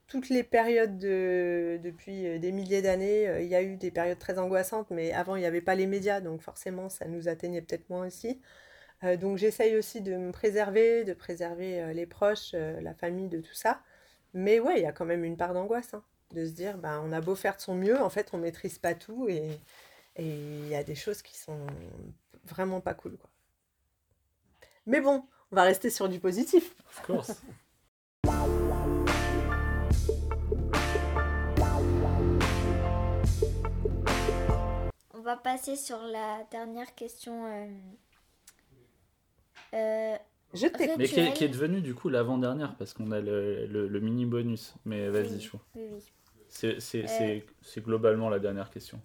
toutes les périodes de, depuis des milliers d'années, euh, il y a eu des périodes très angoissantes, mais avant, il n'y avait pas les médias, donc forcément, ça nous atteignait peut-être moins aussi. Euh, donc, j'essaye aussi de me préserver, de préserver euh, les proches, euh, la famille, de tout ça. Mais ouais, il y a quand même une part d'angoisse, hein, de se dire, ben, on a beau faire de son mieux, en fait, on maîtrise pas tout et et il y a des choses qui sont vraiment pas cool, quoi. Mais bon, on va rester sur du positif. Of course. On va passer sur la dernière question. euh, Je t'écoute. Mais qui est, qui est devenu du coup l'avant-dernière parce qu'on a le, le- le mini bonus. Mais vas-y, oui, chou. oui, oui. Euh. c'est- c'est globalement la dernière question.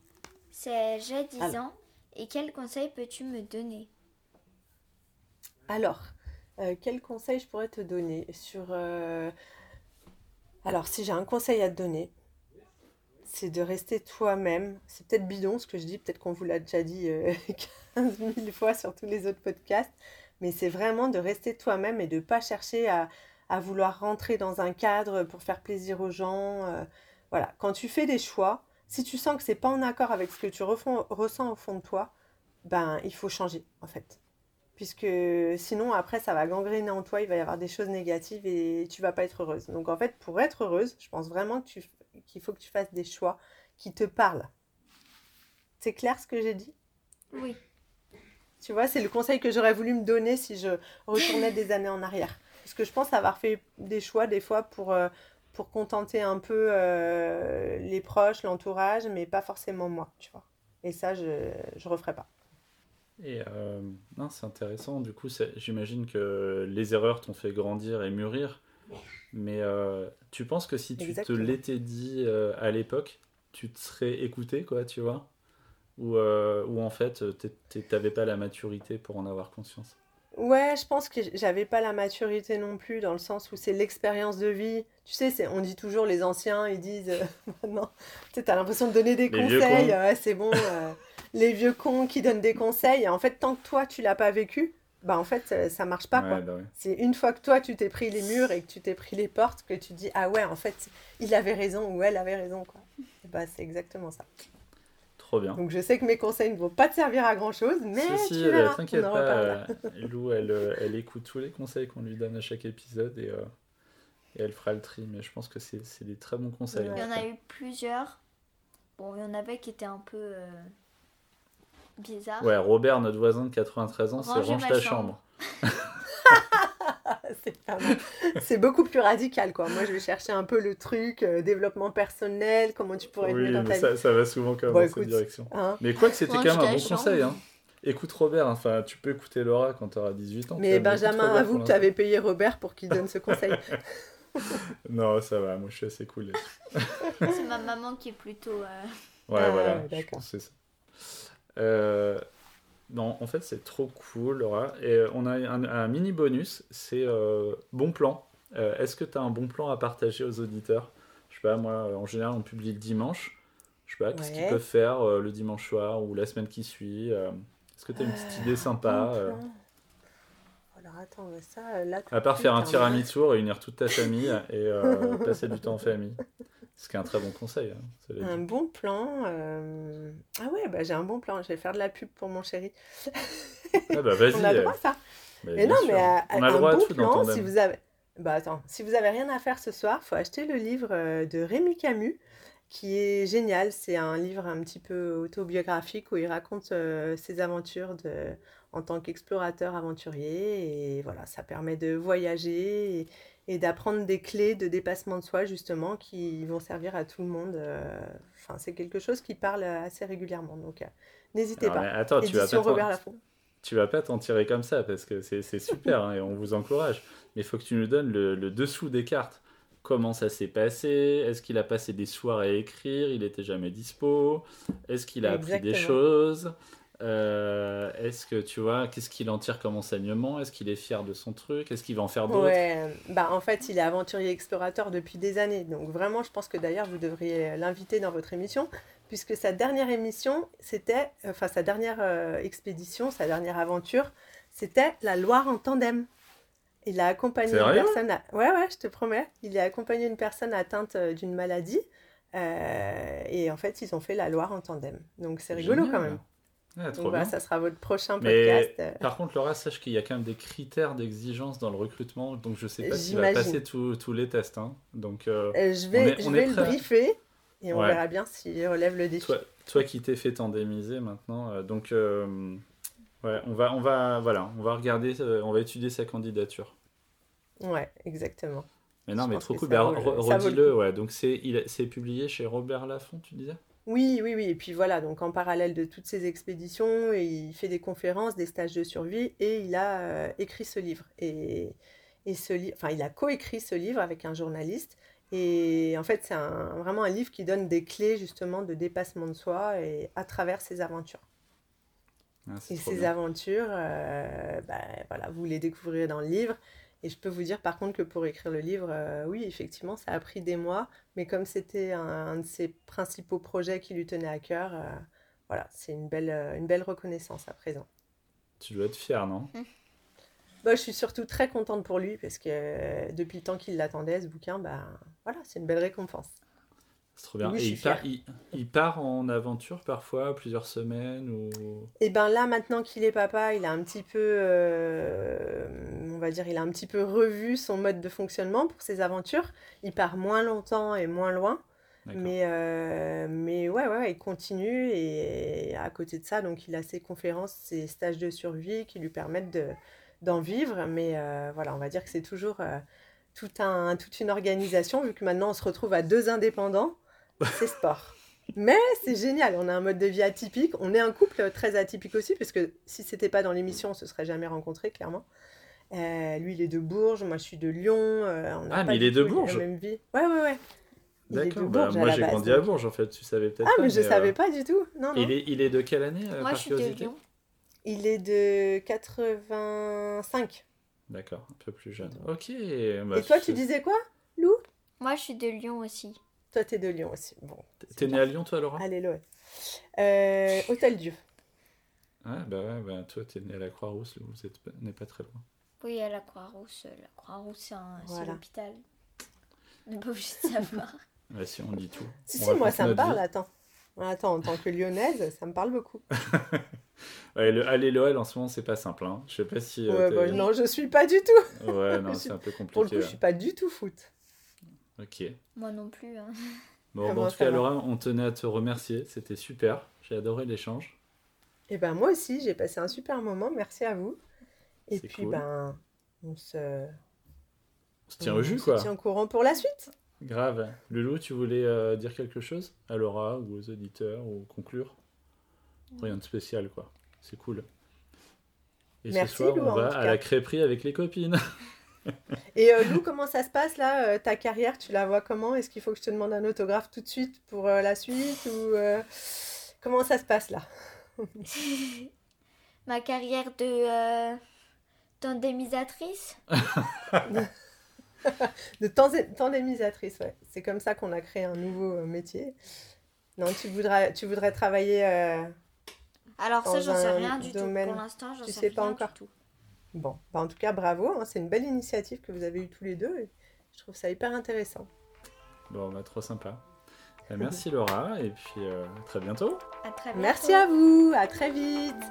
C'est j'ai 10 Alors. ans et quel conseil peux-tu me donner? Alors, euh, quel conseil je pourrais te donner sur... euh, Alors, si j'ai un conseil à te donner, c'est de rester toi-même. C'est peut-être bidon ce que je dis, peut-être qu'on vous l'a déjà dit euh, 15 000 fois sur tous les autres podcasts, mais c'est vraiment de rester toi-même et de ne pas chercher à, vouloir rentrer dans un cadre pour faire plaisir aux gens. euh, voilà, quand tu fais des choix, si tu sens que c'est pas en accord avec ce que tu ressens au fond de toi, ben il faut changer en fait. puisque sinon après ça va gangréner en toi, il va y avoir des choses négatives et tu vas pas être heureuse. Donc en fait, pour être heureuse, je pense vraiment qu'il faut que tu fasses des choix qui te parlent. C'est clair ce que j'ai dit? Oui. Tu vois, c'est le conseil que j'aurais voulu me donner si je retournais des années en arrière. Parce que je pense avoir fait des choix des fois pour, euh, pour contenter un peu euh, les proches, l'entourage, mais pas forcément moi, tu vois. Et ça, je ne referai pas. Et euh, non, c'est intéressant. Du coup, j'imagine que les erreurs t'ont fait grandir et mûrir. Mais euh, tu penses que si tu te l'étais dit euh, à l'époque, tu te serais écouté, quoi, tu vois? Ou, euh, ou en fait, t'é- t'avais pas la maturité pour en avoir conscience? Ouais, je pense que j'avais pas la maturité non plus, dans le sens où c'est l'expérience de vie. Tu sais, on dit toujours, les anciens, ils disent, euh, maintenant, tu sais, t'as l'impression de donner des Les conseils, ouais, c'est bon, euh, les vieux cons qui donnent des conseils. Et en fait, tant que toi, tu l'as pas vécu, bah en fait, ça, ça marche pas, quoi. Bah ouais. C'est une fois que toi, tu t'es pris les murs et que tu t'es pris les portes, que tu dis, ah ouais, en fait, il avait raison ou elle avait raison, quoi. Et bah, c'est exactement ça. Trop bien. Donc, je sais que mes conseils ne vont pas te servir à grand-chose, mais Si, si, tu euh, verras, t'inquiète on en pas, euh, Lou, elle, euh, elle écoute tous les conseils qu'on lui donne à chaque épisode et, euh, et elle fera le tri. Mais je pense que c'est c'est des très bons conseils. Ouais. Il y en a eu plusieurs. Bon, il y en avait qui étaient un peu euh, bizarres. Ouais, Robert, notre voisin de 93 ans, c'est range ta chambre. chambre. C'est beaucoup plus radical, quoi. Moi, je vais chercher un peu le truc, euh, développement personnel, comment tu pourrais Oui, mais ta ça, vie. ça va souvent quand même Bon, dans cette écoute. direction. Hein Mais quoi que c'était quand même un bon conseil. Hein. Écoute Robert, enfin, tu peux écouter Laura quand tu auras 18 ans. Mais Benjamin, Robert avoue que tu avais payé Robert pour qu'il donne ce conseil. Non, ça va, moi je suis assez cool. C'est ma maman qui est plutôt. euh, Ouais, Ah, voilà, ouais, je d'accord. pense que c'est ça. Euh, non, en fait, c'est trop cool, Laura. Et euh, on a un, un mini bonus, c'est euh, bon plan. Euh, Est-ce que tu as un bon plan à partager aux auditeurs? Je sais pas, moi, en général, on publie le dimanche. Je sais pas, qu'est-ce qu'ils peuvent faire euh, le dimanche soir ou la semaine qui suit Est-ce que tu as une petite idée sympa. Alors attends, ça, là, À part faire un hein, tiramisu, réunir toute ta famille et passer du temps en famille. Ce qui est un très bon conseil. hein, Un dit. bon plan. euh, Ah ouais, bah, j'ai un bon plan. Je vais faire de la pub pour mon chéri. Ah bah vas-y. On a le euh, droit, ça. bah, Mais non, sûr. mais euh, on a le un à bon tout plan, si vous avez... Bah attends, si vous avez rien à faire ce soir, faut acheter le livre euh, de Rémi Camus, qui est génial. C'est un livre un petit peu autobiographique où il raconte euh, ses aventures de... en tant qu'explorateur aventurier. Et voilà, ça permet de voyager et, et d'apprendre des clés de dépassement de soi, justement, qui vont servir à tout le monde. euh, Enfin, c'est quelque chose qui parle assez régulièrement. Donc, euh, n'hésitez pas. attends, tu vas, Robert Laffont. tu vas pas t'en tirer comme ça parce que c'est c'est super hein, et on vous encourage. Mais il faut que tu nous donnes le, le dessous des cartes. Comment ça s'est passé? Est-ce qu'il a passé des soirs à écrire? Il était jamais dispo? Est-ce qu'il a appris des choses? Euh, Est-ce que tu vois Qu'est-ce qu'il en tire comme enseignement? Est-ce qu'il est fier de son truc? Est-ce qu'il va en faire d'autres? Ouais, bah en fait, il est aventurier explorateur depuis des années. Donc vraiment, je pense que d'ailleurs, vous devriez l'inviter dans votre émission, puisque sa dernière émission, c'était, enfin sa dernière euh, expédition, sa dernière aventure, c'était la Loire en tandem. Il a accompagné une personne. à- Ouais, ouais, je te promets. Il a accompagné une personne atteinte euh, d'une maladie. euh, et en fait, ils ont fait la Loire en tandem. Donc c'est rigolo Génial. quand même. Ah, trop Donc voilà, bien. ça sera votre prochain Mais podcast. euh. par contre, Laura, sache qu'il y a quand même des critères d'exigence dans le recrutement, donc je sais pas s'il va passer tous les tests. hein. Donc, euh, Euh, je vais, est- je vais le briefer et on Ouais. verra bien s'il relève le défi. Toi, toi qui t'es fait tandémiser maintenant, euh, donc euh, ouais, on va, on va, voilà, on va regarder, on va étudier sa candidature. Ouais, exactement. Mais non, Je mais trop cool. Bah, redis-le, ouais. Donc c'est, il, a- c'est publié chez Robert Laffont, tu disais? Oui, oui, oui. Et puis voilà, donc en parallèle de toutes ces expéditions, il fait des conférences, des stages de survie et il a euh, écrit ce livre. Et, et ce livre, enfin, il a coécrit ce livre avec un journaliste. Et en fait, c'est un- vraiment un livre qui donne des clés justement de dépassement de soi et à travers ses aventures. Ah, Et ces bien. aventures, euh, bah, voilà, vous les découvrirez dans le livre. Et je peux vous dire par contre que pour écrire le livre, euh, oui, effectivement, ça a pris des mois, mais comme c'était un, un de ses principaux projets qui lui tenait à cœur, euh, voilà, c'est une belle, euh, une belle reconnaissance à présent. Tu dois être fier, non? Bah, je suis surtout très contente pour lui parce que euh, depuis le temps qu'il l'attendait, ce bouquin, bah, voilà, c'est une belle récompense. C'est trop bien. Oui, Et il part, il, il part en aventure parfois, plusieurs semaines ou... Et ben là, maintenant qu'il est papa, il a un petit peu, euh, on va dire, il a un petit peu revu son mode de fonctionnement pour ses aventures. Il part moins longtemps et moins loin. Mais, euh, mais ouais, ouais, il continue et à côté de ça, donc il a ses conférences, ses stages de survie qui lui permettent de, d'en vivre. Mais euh, voilà, on va dire que c'est toujours euh, tout un, toute une organisation, vu que maintenant on se retrouve à deux indépendants, c'est sport. Mais c'est génial, on a un mode de vie atypique, on est un couple très atypique aussi, parce que si c'était pas dans l'émission, on se serait jamais rencontrés, clairement. Euh, lui, il est de Bourges, moi je suis de Lyon. euh, on Ah, pas mais il est de Bourges même vie. Ouais, ouais, ouais. Il est de D'accord, bah, moi j'ai grandi à. Bourges en fait, tu savais peut-être Ah, pas. mais je euh, savais pas du tout. Non, non. Il est, il est de quelle année euh, Moi, par je suis de Lyon. Il est de 85. D'accord, un peu plus jeune. Ok. bah, Et toi, tu disais quoi, Lou? Moi, je suis de Lyon aussi. Toi, t'es de Lyon aussi. Bon, T'es né à Lyon toi Laura? Allez, Loé. Euh, Hôtel Dieu. Ah bah ouais, bah, toi t'es né à la Croix-Rousse, vous êtes pas- n'est pas très loin. Oui, à la Croix-Rousse. La Croix-Rousse, c'est un- c'est Voilà. l'hôpital. On n'est pas obligé de savoir. Ouais, si on dit tout. Si, On si, moi, ça me parle, vie. attends. Attends, en tant que lyonnaise, ça me parle beaucoup. Ouais, le aller l'OL en ce moment c'est pas simple. Hein. Je sais pas si. euh, Ouais, bah, non, je suis pas du tout. Ouais, non, c'est un peu compliqué. Pour le coup, je suis pas du tout foot. Ok. Moi non plus. hein. Bon, Ah, bon, en tout cas, va. Laura, on tenait à te remercier. C'était super. J'ai adoré l'échange. Et ben moi aussi, j'ai passé un super moment. Merci à vous. Et puis, cool. ben, on se, On se tient on au jus, se quoi. tient au courant pour la suite. Grave. Loulou, tu voulais euh, dire quelque chose à Laura ou aux auditeurs ou conclure? Rien de spécial, quoi. C'est cool. Et Merci, ce soir, Lou, on va à la crêperie avec les copines. Et euh, Lou, comment ça se passe là euh, Ta carrière, tu la vois comment? Est-ce qu'il faut que je te demande un autographe tout de suite pour euh, la suite ou comment ça se passe là? Ma carrière de tandémisatrice. De tandé- tandémisatrice, ouais. C'est comme ça qu'on a créé un nouveau métier. Non, tu voudrais, tu voudrais travailler. Alors ça, j'en sais rien du domaine- tout. Pour l'instant, j'en sais, sais pas rien encore. du tout. Bon, bah, en tout cas, bravo. hein, c'est une belle initiative que vous avez eue tous les deux. et je trouve ça hyper intéressant. Bon, bah, trop sympa. Bah, merci Laura, et puis euh, à très bientôt. À très bientôt. Merci à vous. À très vite.